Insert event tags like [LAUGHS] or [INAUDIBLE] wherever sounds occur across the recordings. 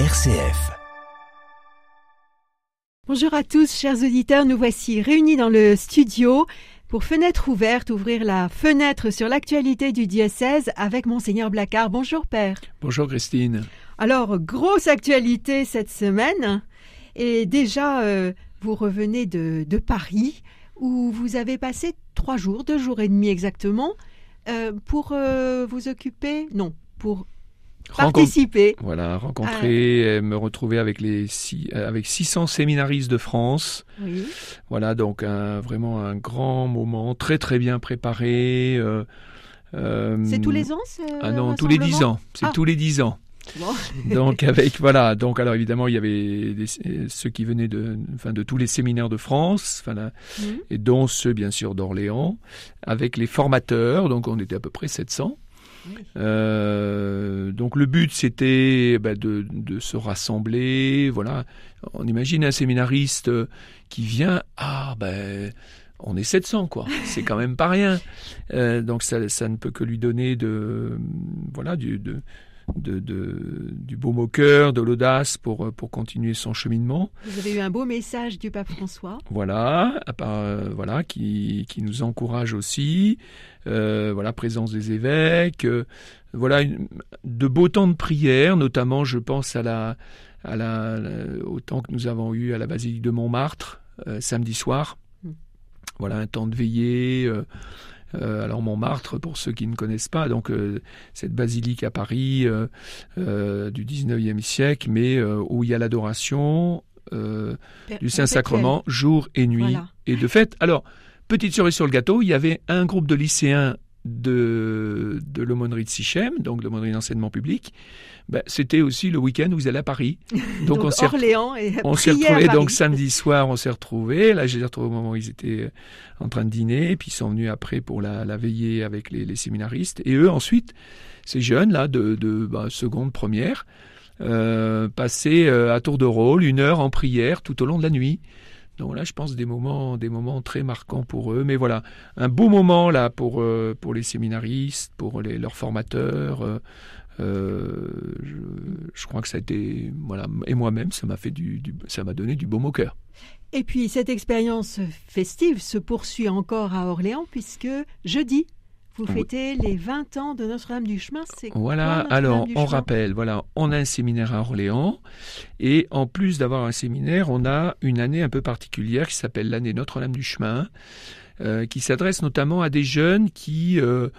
RCF. Bonjour à tous, chers auditeurs. Nous voici réunis dans le studio pour Fenêtre ouverte, ouvrir la fenêtre sur l'actualité du diocèse avec Monseigneur Blacard. Bonjour, Père. Bonjour, Christine. Alors, grosse actualité cette semaine. Et déjà, euh, vous revenez de, de, Paris, où vous avez passé trois jours, deux jours et demi exactement, euh, pour euh, vous occuper, non, pour participer. Voilà, rencontrer, me retrouver avec les six, avec 600 séminaristes de France. Oui. Voilà, donc un, vraiment un grand moment, très très bien préparé. Euh, c'est tous les ans Ah non, tous les dix ans. C'est ah. tous les dix ans. Bon. [LAUGHS] donc avec voilà donc alors évidemment il y avait des, ceux qui venaient de enfin de tous les séminaires de France enfin là, Mmh. et dont ceux bien sûr d'Orléans avec les formateurs donc on était à peu près 700 Oui. Euh, donc le but c'était bah, de, se rassembler. Voilà, on imagine un séminariste qui vient. Ah ben. on est 700 quoi, c'est quand même pas rien. Euh, donc ça, ça, ne peut que lui donner de voilà du de, de, de, du beau au cœur, de l'audace pour, pour continuer son cheminement. Vous avez eu un beau message du pape François. Voilà, à part, euh, voilà qui, qui nous encourage aussi. Euh, voilà, présence des évêques. Euh, voilà, une, de beaux temps de prière, notamment, je pense à la, à la, au temps que nous avons eu à la basilique de Montmartre euh, samedi soir. Mm. Voilà, un temps de veillée. Euh, alors Montmartre, pour ceux qui ne connaissent pas, donc euh, cette basilique à Paris euh, du 19e siècle, mais où il y a l'adoration du Saint-Sacrement jour et nuit. Voilà. Et de fait, alors, petite cerise sur le gâteau, il y avait un groupe de lycéens de, de l'aumônerie de Sichem, donc de l'aumônerie d'enseignement public, ben, c'était aussi le week-end où ils allaient à Paris. [LAUGHS] Donc, donc on Orléans et on s'est retrouvés donc samedi soir, on s'est retrouvés. Là, j'ai retrouvé au moment où ils étaient en train de dîner, et puis ils sont venus après pour la, la veillée avec les, les, séminaristes. Et eux, ensuite, ces jeunes là de, de bah, seconde, première, euh, passaient euh, à tour de rôle une heure en prière tout au long de la nuit. Donc là, je pense des moments, des moments très marquants pour eux. Mais voilà, un beau moment là pour euh, pour les séminaristes, pour les, leurs formateurs. Euh, je, je, crois que ça a été voilà et moi-même ça m'a fait du ça m'a donné du baume au cœur. Et puis cette expérience festive se poursuit encore à Orléans puisque jeudi vous fêtez les 20 ans de Notre-Dame du Chemin. C'est voilà, alors on rappelle, voilà, on a un séminaire à Orléans et en plus d'avoir un séminaire, on a une année un peu particulière qui s'appelle l'année Notre-Dame du Chemin, euh, qui s'adresse notamment à des jeunes qui euh,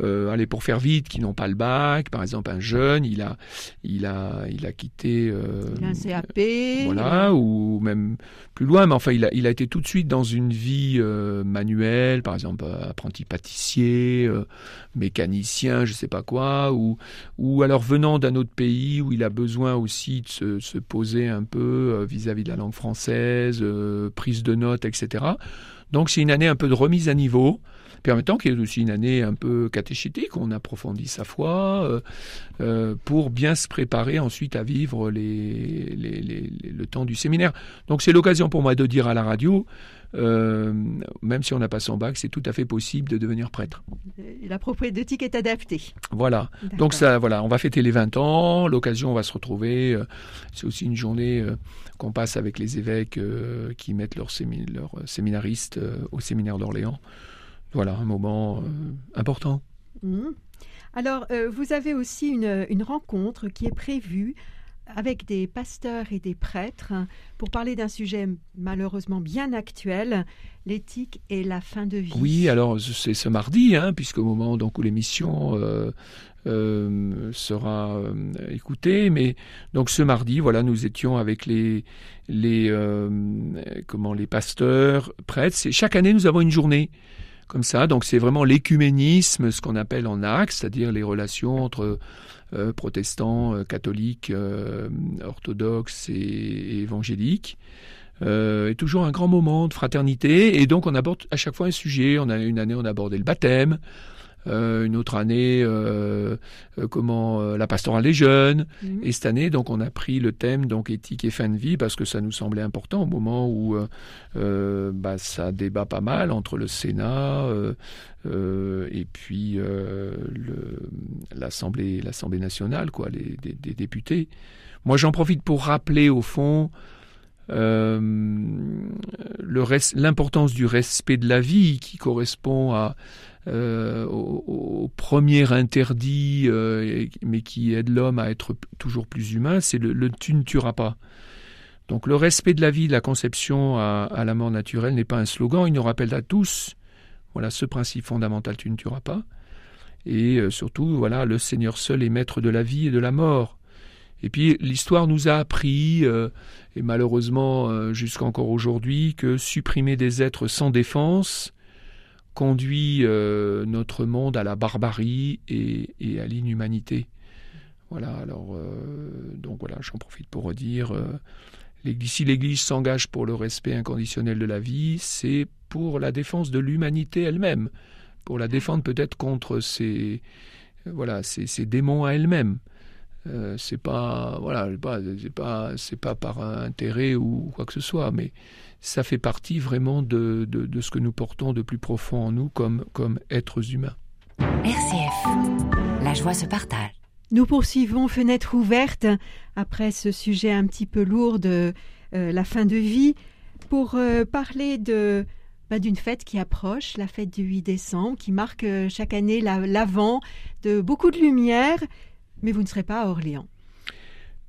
euh, allez pour faire vite, qui n'ont pas le bac. Par exemple, un jeune, il a, il a, il a quitté euh, il a un CAP, voilà, ou même plus loin. Mais enfin, il a, il a été tout de suite dans une vie euh, manuelle, par exemple, apprenti pâtissier, euh, mécanicien, je sais pas quoi, ou, ou alors venant d'un autre pays où il a besoin aussi de se, se poser un peu vis-à-vis -vis de la langue française, euh, prise de notes, etc. Donc, c'est une année un peu de remise à niveau permettant qu'il y ait aussi une année un peu catéchétique, on approfondit sa foi, euh, euh, pour bien se préparer ensuite à vivre les, le temps du séminaire. Donc c'est l'occasion pour moi de dire à la radio, euh, même si on n'a pas son bac, c'est tout à fait possible de devenir prêtre. La prophétique est adaptée. Voilà. Donc ça, voilà, on va fêter les 20 ans, l'occasion, on va se retrouver. euh, C'est aussi une journée euh, qu'on passe avec les évêques qui mettent leurs sémi leur séminaristes au séminaire d'Orléans voilà, un moment important. Mmh. Alors, euh, vous avez aussi une, une, rencontre qui est prévue avec des pasteurs et des prêtres pour parler d'un sujet malheureusement bien actuel, l'éthique et la fin de vie. Oui, alors c'est ce mardi, hein, puisqu'au moment donc, où l'émission euh, sera écoutée, mais donc ce mardi, voilà, nous étions avec les les comment les pasteurs, prêtres. Chaque année, nous avons une journée comme ça. Donc c'est vraiment l'écuménisme, ce qu'on appelle en axe, c'est-à-dire les relations entre euh, protestants, euh, catholiques, euh, orthodoxes et, évangéliques. Et toujours un grand moment de fraternité. Et donc on aborde à chaque fois un sujet. On a une année on a abordé le baptême. Une autre année comment la pastorale des jeunes. Mhm. Et cette année, donc, on a pris le thème donc éthique et fin de vie parce que ça nous semblait important au moment où bah, ça débat pas mal entre le Sénat et puis l'Assemblée l'Assemblée nationale, quoi, les, des députés. Moi, j'en profite pour rappeler au fond euh, l'importance du respect de la vie qui correspond euh, au, premier interdit, euh, mais qui aide l'homme à être toujours plus humain, c'est le, tu ne tueras pas. Donc le respect de la vie, de la conception à, à la mort naturelle n'est pas un slogan, il nous rappelle à tous, voilà ce principe fondamental, tu ne tueras pas. Et surtout, voilà, le Seigneur seul est maître de la vie et de la mort. Et puis l'histoire nous a appris, euh, et malheureusement euh, jusqu'encore aujourd'hui, que supprimer des êtres sans défense conduit euh, notre monde à la barbarie et, à l'inhumanité. Voilà, alors donc voilà, j'en profite pour redire. si l'Église s'engage pour le respect inconditionnel de la vie, c'est pour la défense de l'humanité elle-même, pour la défendre peut-être contre ces, voilà, ces démons à elle-même. Euh, c'est pas voilà c'est pas c'est pas par intérêt ou quoi que ce soit mais ça fait partie vraiment de, de, ce que nous portons de plus profond en nous comme comme êtres humains. RCF la joie se partage. Nous poursuivons fenêtre ouverte après ce sujet un petit peu lourd de euh, la fin de vie pour euh, parler de bah, d'une fête qui approche, la fête du 8 décembre, qui marque chaque année l'avant de beaucoup de lumière mais vous ne serez pas à Orléans.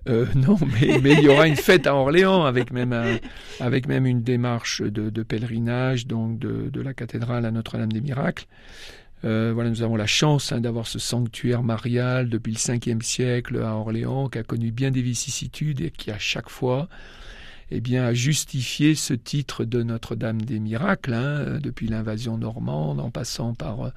Euh, non, mais, il y aura une fête à Orléans avec même, avec même une démarche de, pèlerinage donc de, la cathédrale à Notre-Dame des Miracles. Euh, voilà, nous avons la chance hein, d'avoir ce sanctuaire marial depuis le 5e siècle à Orléans qui a connu bien des vicissitudes et qui à chaque fois eh bien, a justifié ce titre de Notre-Dame des Miracles, hein, depuis l'invasion normande, en passant par euh,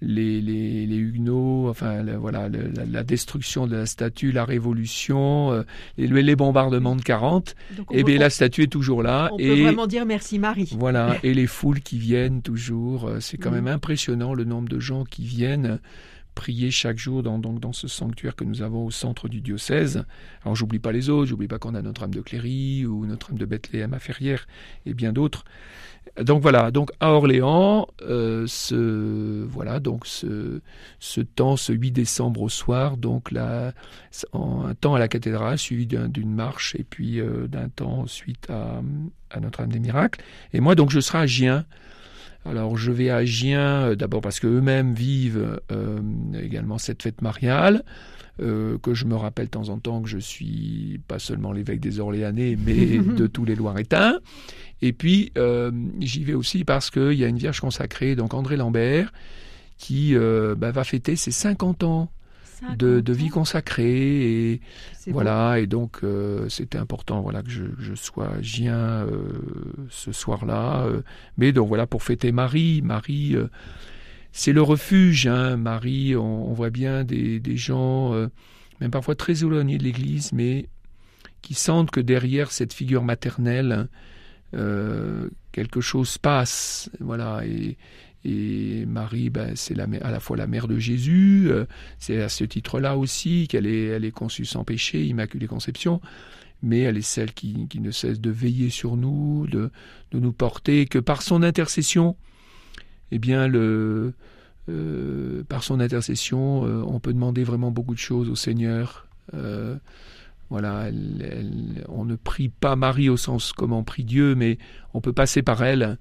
les, les, les Huguenots, enfin voilà, la, destruction de la statue, la Révolution, euh, et les, bombardements de 40. Et eh bien la statue est toujours là. On et, peut vraiment dire merci Marie. Voilà, et les foules qui viennent toujours. Euh, c'est quand mm. même impressionnant le nombre de gens qui viennent prier chaque jour dans, ce sanctuaire que nous avons au centre du diocèse. Alors j'oublie pas les autres, j'oublie pas qu'on a Notre-Dame de Cléry ou Notre-Dame de Bethléem à Ferrières et bien d'autres. Donc voilà, donc à Orléans, euh, ce voilà donc ce, temps, ce 8 décembre au soir, donc là, un temps à la cathédrale suivi d'une marche et puis euh, d'un temps ensuite à, à Notre-Dame des Miracles. Et moi donc je serai à Gien alors je vais à Gien euh, d'abord parce qu'eux-mêmes vivent euh, également cette fête mariale. Euh, que je me rappelle de temps en temps que je suis pas seulement l'évêque des Orléanais, mais [LAUGHS] de tous les Loiretains. Et puis j'y vais aussi parce qu'il y a une Vierge consacrée, donc André Lambert, qui bah, va fêter ses 50 ans de, vie consacrée et voilà et donc euh, c'était important voilà que je, sois gien euh, ce soir-là euh. mais donc voilà pour fêter Marie Marie c'est le refuge hein, Marie on, voit bien des, des gens même parfois très éloignés de l'Église mais qui sentent que derrière cette figure maternelle quelque chose passe voilà et et Marie, ben, c'est à la fois la mère de Jésus, euh, c'est à ce titre-là aussi qu'elle est, conçue sans péché, Immaculée Conception, mais elle est celle qui, ne cesse de veiller sur nous, de, nous porter, que par son intercession, eh bien, euh, par son intercession, euh, on peut demander vraiment beaucoup de choses au Seigneur. voilà, on ne prie pas Marie au sens comme prie Dieu, mais on peut passer par elle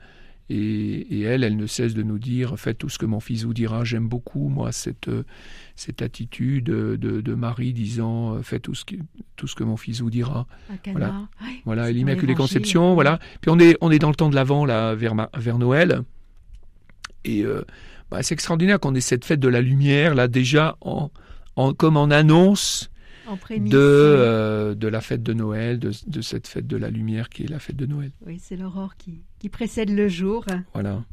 et, elle, elle ne cesse de nous dire faites tout ce que mon fils vous dira. J'aime beaucoup moi cette cette attitude de, de Marie disant faites tout ce que tout ce que mon fils vous dira. Voilà, voilà l'Immaculée Conception. Voilà. Puis on est on est dans le temps de l'Avent là vers vers Noël et euh, bah, c'est extraordinaire qu'on ait cette fête de la lumière là déjà en, en comme en annonce de, euh, de la fête de Noël, de, de, cette fête de la lumière qui est la fête de Noël. Oui, c'est l'aurore qui, qui précède le jour. Voilà.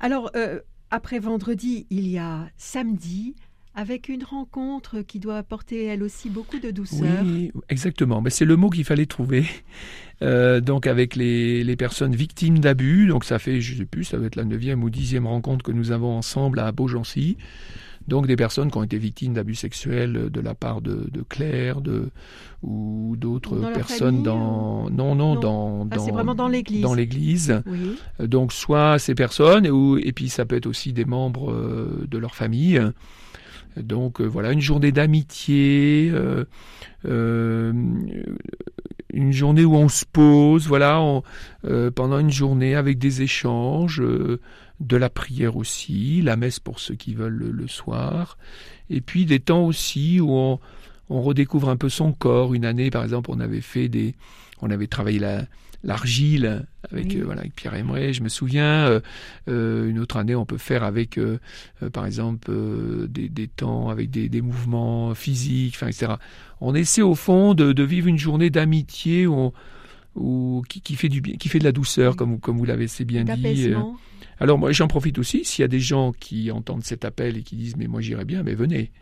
Alors, euh, après vendredi, il y a samedi, avec une rencontre qui doit apporter elle aussi beaucoup de douceur. Oui, exactement. Mais c'est le mot qu'il fallait trouver. Euh, donc avec les, les personnes victimes d'abus. Donc ça fait, je sais plus, ça va être la neuvième ou dixième rencontre que nous avons ensemble à Beaugency. Donc des personnes qui ont été victimes d'abus sexuels de la part de, de Claire, de ou d'autres personnes famille, dans non non, Non. dans Ah, dans c'est vraiment dans l'église. dans l'église. Oui. Euh, Donc soit ces personnes, ou, et puis ça peut être aussi des membres euh, de leur famille. Donc euh, voilà, une journée d'amitié, euh, euh, une journée où on se pose, voilà, on- euh, pendant une journée avec des échanges, euh, de la prière aussi, la messe pour ceux qui veulent le, le soir, et puis des temps aussi où on, on redécouvre un peu son corps. Une année, par exemple, on avait fait des, on avait travaillé la l'argile avec Oui. euh, voilà avec Pierre Emmerich, je me souviens. Euh, euh, une autre année, on peut faire avec, par exemple, des, des temps avec des, des mouvements physiques, enfin, etc. On essaie au fond de, de vivre une journée d'amitié où, on- où- qui, qui fait du bien, qui fait de la douceur, comme, comme vous l'avez assez bien dit. Alors moi, j'en profite aussi. S'il y a des gens qui entendent cet appel et qui disent mais moi j'irais bien, mais venez,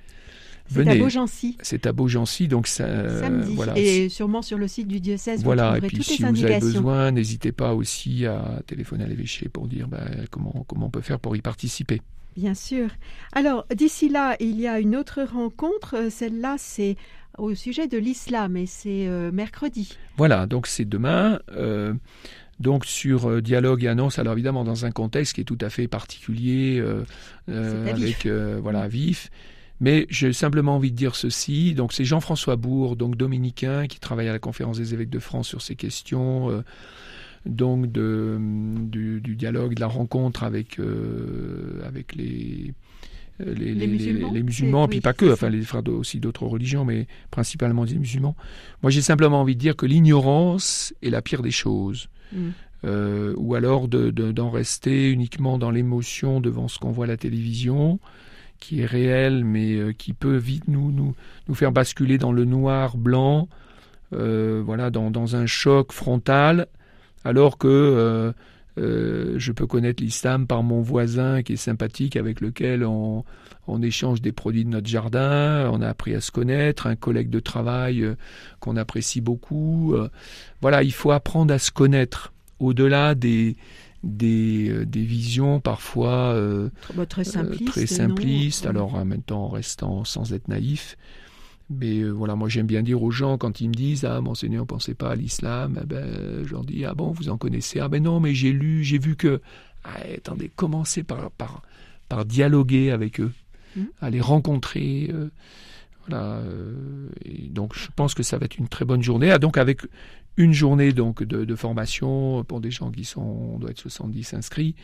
C'est à. Beaugency, C'est à Beaugency, donc ça, samedi. voilà. Et sûrement sur le site du diocèse, Voilà, vous et puis toutes si les vous avez besoin, n'hésitez pas aussi à téléphoner à l'évêché pour dire bah, comment, comment on peut faire pour y participer. Bien sûr. Alors, d'ici là, il y a une autre rencontre. Euh, Celle-là, c'est au sujet de l'islam et c'est euh, mercredi. Voilà, donc c'est demain. euh, donc sur dialogue et annonce, alors évidemment dans un contexte qui est tout à fait particulier, euh, vif. avec euh, voilà vif. Mais j'ai simplement envie de dire ceci. Donc c'est Jean-François Bourg, donc dominicain, qui travaille à la Conférence des évêques de France sur ces questions. euh, donc de, du, du dialogue, de la rencontre avec euh, avec les euh, les, Les musulmans, les musulmans, puis oui, pas que, enfin les frères aussi d'autres religions, mais principalement des musulmans. Moi, j'ai simplement envie de dire que l'ignorance est la pire des choses. Mm. Euh, ou alors de- de- d'en rester uniquement dans l'émotion devant ce qu'on voit à la télévision, qui est réel, mais euh, qui peut vite nous, nous, nous faire basculer dans le noir blanc, euh, voilà, dans, dans un choc frontal, alors que euh, je peux connaître l'islam par mon voisin qui est sympathique, avec lequel on, on échange des produits de notre jardin, on a appris à se connaître, un collègue de travail qu'on apprécie beaucoup. voilà, il faut apprendre à se connaître au-delà des, des, euh, des visions parfois euh, Tr- bah, très euh, simpliste. très Oui. alors en même temps en restant sans être naïf. Mais euh, voilà, moi j'aime bien dire aux gens quand ils me disent Ah, monseigneur, pensez pas à l'islam, eh ben, je leur dis Ah bon, vous en connaissez Ah ben non, mais j'ai lu, j'ai vu que. Ah, attendez, commencez par, par, par dialoguer avec eux, Mhm. à les rencontrer. euh, voilà, euh, et donc je pense que ça va être une très bonne journée. Ah, donc avec une journée donc de, de formation pour des gens qui sont, on doit être 70 inscrits.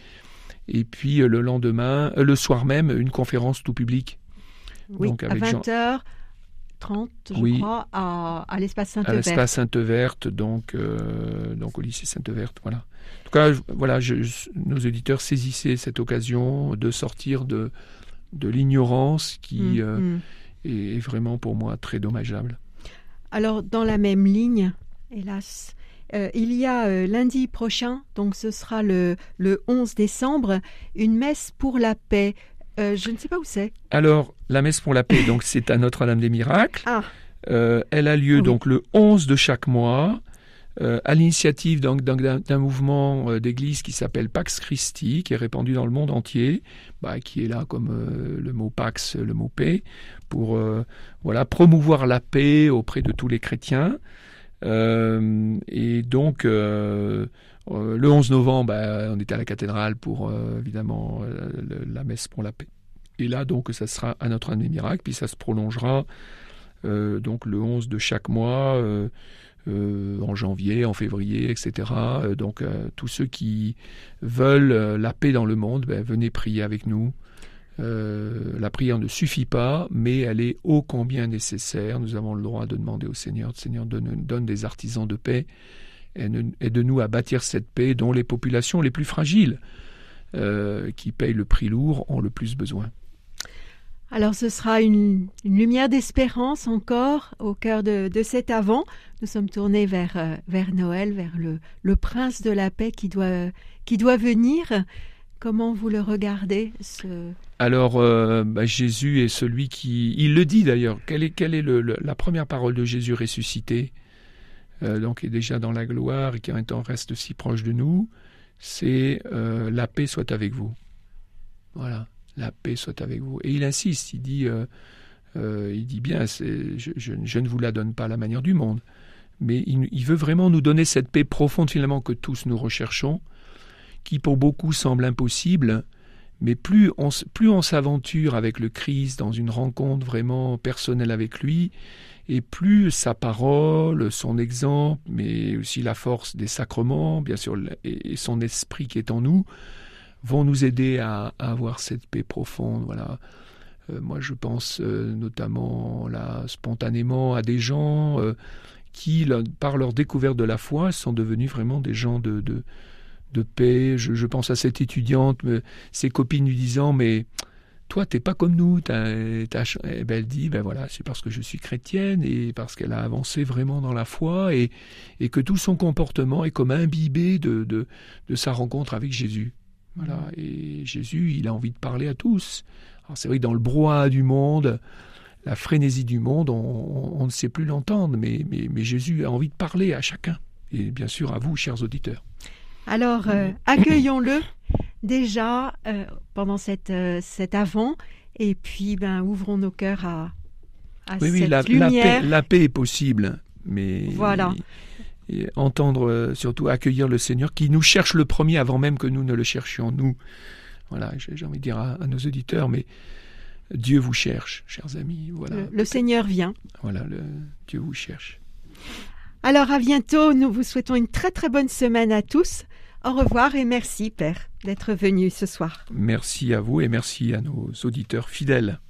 Et puis euh, le lendemain, euh, le soir même, une conférence tout public Oui, donc à avec Jean- 20h30, je Oui. crois, à, à l'espace à Sainte-Verte. l'espace Sainte-Verte, donc, euh, donc au lycée Sainte-Verte. Voilà. En tout cas, voilà, je- je- nos auditeurs saisissaient cette occasion de sortir de, de l'ignorance qui Mm, euh, mm. est, est vraiment pour moi très dommageable. Alors, dans la même ligne, hélas, euh, il y a euh, lundi prochain, donc ce sera le, le 11 décembre, une messe pour la paix. Euh, je ne sais pas où c'est. Alors, la messe pour la paix, donc c'est à Notre-Dame des Miracles. Ah, elle a lieu Oui. donc le 11 de chaque mois, à l'initiative donc, d'un- mouvement d'église qui s'appelle Pax Christi, qui est répandu dans le monde entier, bah, qui est là comme le mot Pax, le mot paix, pour voilà promouvoir la paix auprès de tous les chrétiens. Euh, et donc euh, euh, le 11 novembre, bah, on était à la cathédrale pour évidemment la messe pour la paix. Et là donc ça sera à Notre-Dame des Miracles, puis ça se prolongera donc le 11 de chaque mois, en janvier, en février, etc. Donc tous ceux qui veulent la paix dans le monde, ben, venez prier avec nous. Euh, la prière ne suffit pas, mais elle est ô combien nécessaire. Nous avons le droit de demander au Seigneur, Seigneur donne, des artisans de paix, et ne- aide-nous à bâtir cette paix dont les populations les plus fragiles, euh, qui payent le prix lourd, ont le plus besoin. alors ce sera une, lumière d'espérance encore au cœur de, de cet avant. Nous sommes tournés vers, euh, Noël, vers le, le prince de la paix qui doit, qui doit venir. Comment vous le regardez, ce, Alors, euh, bah, Jésus est celui qui... Il le dit d'ailleurs. Quelle est, le, la première parole de Jésus ressuscité euh, Donc, est déjà dans la gloire et qui en temps reste si proche de nous. C'est euh, la paix soit avec vous. Voilà, la paix soit avec vous. Et il insiste, il dit, il dit bien, je, je, ne vous la donne pas à la manière du monde. Mais il veut vraiment nous donner cette paix profonde finalement que tous nous recherchons, qui pour beaucoup semble impossible, mais plus on, s'aventure avec le Christ dans une rencontre vraiment personnelle avec lui, et plus sa parole, son exemple, mais aussi la force des sacrements, bien sûr, et son esprit qui est en nous, vont nous aider à, avoir cette paix profonde. Voilà. Euh, moi, je pense euh, notamment là, spontanément à des gens euh, qui, par leur découverte de la foi, sont devenus vraiment des gens de de paix. Je, pense à cette étudiante, ses copines lui disant mais toi t'es pas comme nous. et eh ben, elle dit ben voilà c'est parce que je suis chrétienne et parce qu'elle a avancé vraiment dans la foi et, et que tout son comportement est comme imbibé de, de, de sa rencontre avec Jésus. Voilà et Jésus il a envie de parler à tous. c'est vrai que dans le brouhaha du monde la frénésie du monde, on, ne sait plus l'entendre, mais, mais, mais Jésus a envie de parler à chacun, et bien sûr à vous, chers auditeurs. Alors, euh, accueillons-le déjà euh, pendant cette, euh, cet avant, et puis ben, ouvrons nos cœurs à, à oui, cette oui, la, lumière. La paix, est possible, mais voilà. Et, entendre, surtout accueillir le Seigneur qui nous cherche le premier avant même que nous ne le cherchions, nous. Voilà, j'ai envie de dire à, nos auditeurs, mais Dieu vous cherche, chers amis. Voilà. Le, le Seigneur vient. Voilà, le, Dieu vous cherche. Alors à bientôt, nous vous souhaitons une très très bonne semaine à tous. Au revoir et merci Père d'être venu ce soir. Merci à vous et merci à nos auditeurs fidèles.